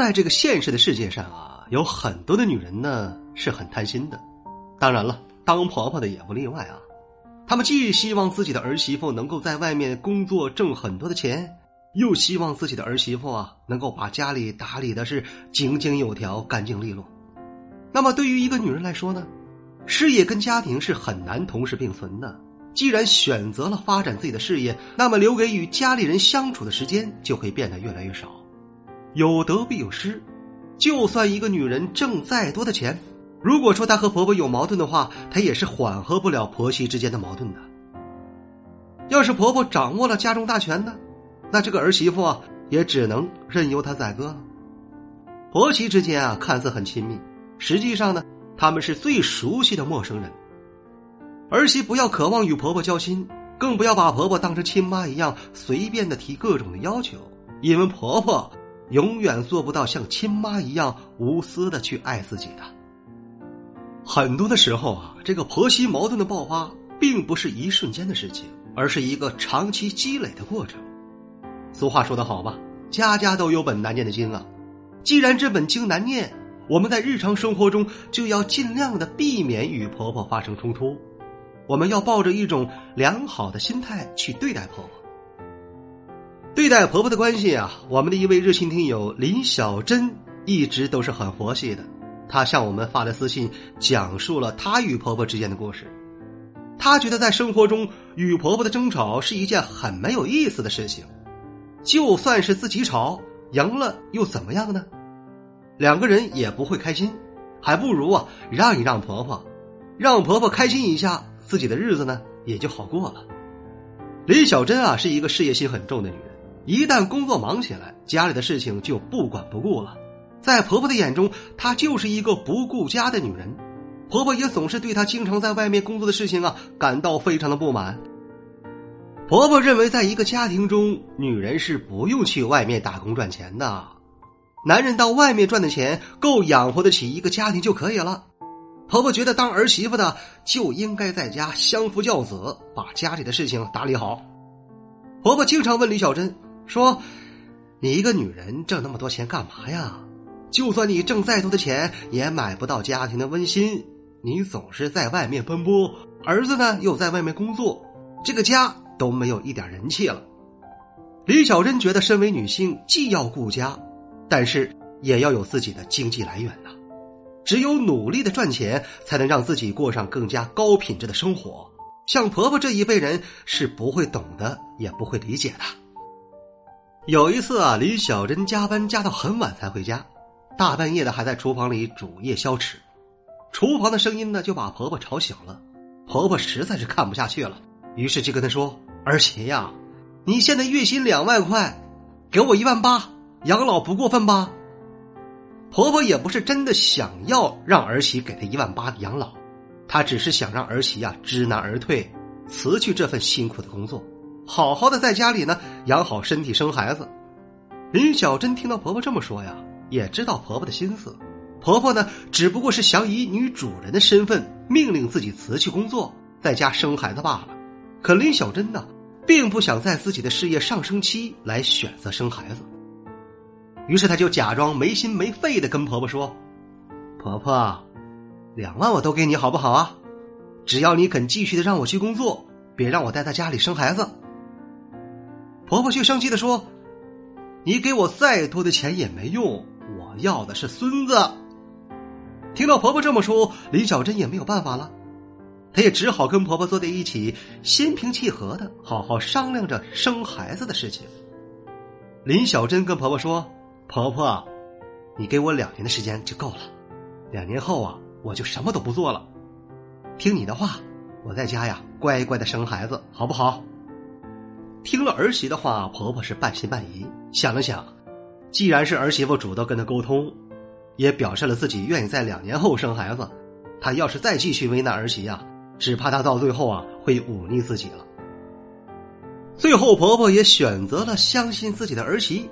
在这个现实的世界上啊，有很多的女人呢是很贪心的，当然了，当婆婆的也不例外啊。她们既希望自己的儿媳妇能够在外面工作挣很多的钱，又希望自己的儿媳妇啊能够把家里打理的是井井有条、干净利落。那么，对于一个女人来说呢，事业跟家庭是很难同时并存的。既然选择了发展自己的事业，那么留给与家里人相处的时间就会变得越来越少。有得必有失，就算一个女人挣再多的钱，如果说她和婆婆有矛盾的话，她也是缓和不了婆媳之间的矛盾的。要是婆婆掌握了家中大权呢，那这个儿媳妇，也只能任由她宰割了。婆媳之间啊，看似很亲密，实际上呢，他们是最熟悉的陌生人。儿媳不要渴望与婆婆交心，更不要把婆婆当成亲妈一样随便的提各种的要求，因为婆婆。永远做不到像亲妈一样无私的去爱自己的。很多的时候啊，这个婆媳矛盾的爆发，并不是一瞬间的事情，而是一个长期积累的过程。俗话说得好吧，家家都有本难念的经啊。既然这本经难念，我们在日常生活中就要尽量的避免与婆婆发生冲突。我们要抱着一种良好的心态去对待婆婆。对待婆婆的关系啊，我们的一位热心听友林小珍一直都是很佛系的。她向我们发来私信，讲述了她与婆婆之间的故事。她觉得在生活中与婆婆的争吵是一件很没有意思的事情，就算是自己吵赢了又怎么样呢？两个人也不会开心，还不如啊让一让婆婆，让婆婆开心一下，自己的日子呢也就好过了。林小珍啊是一个事业心很重的女人。一旦工作忙起来，家里的事情就不管不顾了。在婆婆的眼中，她就是一个不顾家的女人。婆婆也总是对她经常在外面工作的事情啊感到非常的不满。婆婆认为，在一个家庭中，女人是不用去外面打工赚钱的，男人到外面赚的钱够养活得起一个家庭就可以了。婆婆觉得，当儿媳妇的就应该在家相夫教子，把家里的事情打理好。婆婆经常问李小珍。说：“你一个女人挣那么多钱干嘛呀？就算你挣再多的钱，也买不到家庭的温馨。你总是在外面奔波，儿子呢又在外面工作，这个家都没有一点人气了。”李小珍觉得，身为女性，既要顾家，但是也要有自己的经济来源呐。只有努力的赚钱，才能让自己过上更加高品质的生活。像婆婆这一辈人是不会懂的，也不会理解的。有一次啊，李小珍加班加到很晚才回家，大半夜的还在厨房里煮夜宵吃，厨房的声音呢就把婆婆吵醒了。婆婆实在是看不下去了，于是就跟她说：“儿媳呀，你现在月薪两万块，给我一万八，养老不过分吧？”婆婆也不是真的想要让儿媳给她一万八养老，她只是想让儿媳呀知难而退，辞去这份辛苦的工作。好好的在家里呢，养好身体，生孩子。林小珍听到婆婆这么说呀，也知道婆婆的心思。婆婆呢，只不过是想以女主人的身份命令自己辞去工作，在家生孩子罢了。可林小珍呢，并不想在自己的事业上升期来选择生孩子。于是，她就假装没心没肺的跟婆婆说：“婆婆，两万我都给你，好不好啊？只要你肯继续的让我去工作，别让我待在家里生孩子。”婆婆却生气的说：“你给我再多的钱也没用，我要的是孙子。”听到婆婆这么说，李小珍也没有办法了，她也只好跟婆婆坐在一起，心平气和的好好商量着生孩子的事情。林小珍跟婆婆说：“婆婆，你给我两年的时间就够了，两年后啊，我就什么都不做了，听你的话，我在家呀乖乖的生孩子，好不好？”听了儿媳的话，婆婆是半信半疑，想了想，既然是儿媳妇主动跟她沟通，也表示了自己愿意在两年后生孩子，她要是再继续为难儿媳呀，只怕她到最后啊会忤逆自己了。最后，婆婆也选择了相信自己的儿媳。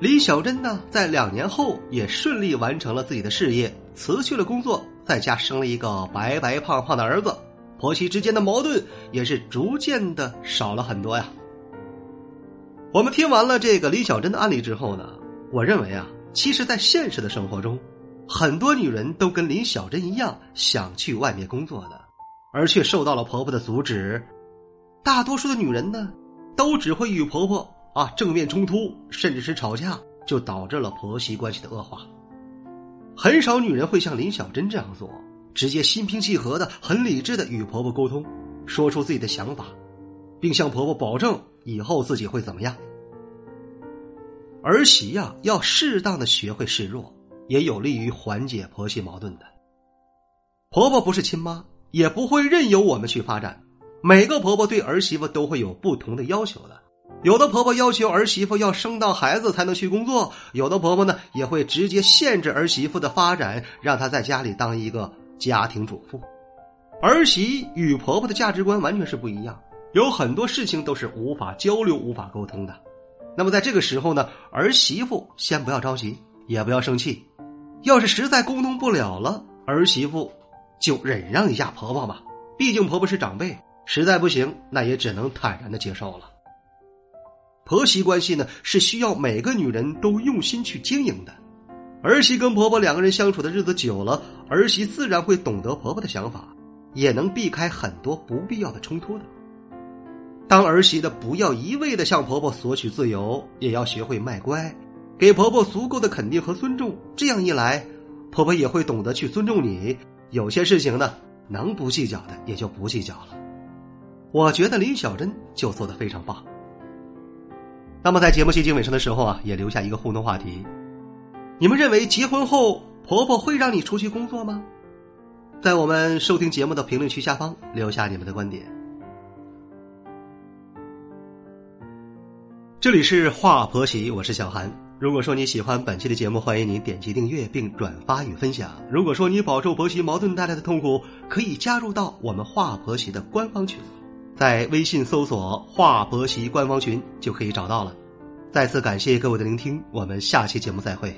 李小珍呢，在两年后也顺利完成了自己的事业，辞去了工作，在家生了一个白白胖胖的儿子。婆媳之间的矛盾也是逐渐的少了很多呀。我们听完了这个林小珍的案例之后呢，我认为啊，其实，在现实的生活中，很多女人都跟林小珍一样想去外面工作的，而却受到了婆婆的阻止。大多数的女人呢。都只会与婆婆啊正面冲突，甚至是吵架，就导致了婆媳关系的恶化。很少女人会像林小珍这样做，直接心平气和的、很理智的与婆婆沟通，说出自己的想法，并向婆婆保证以后自己会怎么样。儿媳呀，要适当的学会示弱，也有利于缓解婆媳矛盾的。婆婆不是亲妈，也不会任由我们去发展。每个婆婆对儿媳妇都会有不同的要求的，有的婆婆要求儿媳妇要生到孩子才能去工作，有的婆婆呢也会直接限制儿媳妇的发展，让她在家里当一个家庭主妇。儿媳与婆婆的价值观完全是不一样，有很多事情都是无法交流、无法沟通的。那么在这个时候呢，儿媳妇先不要着急，也不要生气，要是实在沟通不了了，儿媳妇就忍让一下婆婆吧，毕竟婆婆是长辈。实在不行，那也只能坦然的接受了。婆媳关系呢，是需要每个女人都用心去经营的。儿媳跟婆婆两个人相处的日子久了，儿媳自然会懂得婆婆的想法，也能避开很多不必要的冲突的。当儿媳的不要一味的向婆婆索取自由，也要学会卖乖，给婆婆足够的肯定和尊重。这样一来，婆婆也会懂得去尊重你。有些事情呢，能不计较的也就不计较了。我觉得李小珍就做的非常棒。那么在节目接近尾声的时候啊，也留下一个互动话题：你们认为结婚后婆婆会让你出去工作吗？在我们收听节目的评论区下方留下你们的观点。这里是华婆媳，我是小韩。如果说你喜欢本期的节目，欢迎您点击订阅并转发与分享。如果说你饱受婆媳矛盾带来的痛苦，可以加入到我们华婆媳的官方群。在微信搜索“华婆媳”官方群就可以找到了。再次感谢各位的聆听，我们下期节目再会。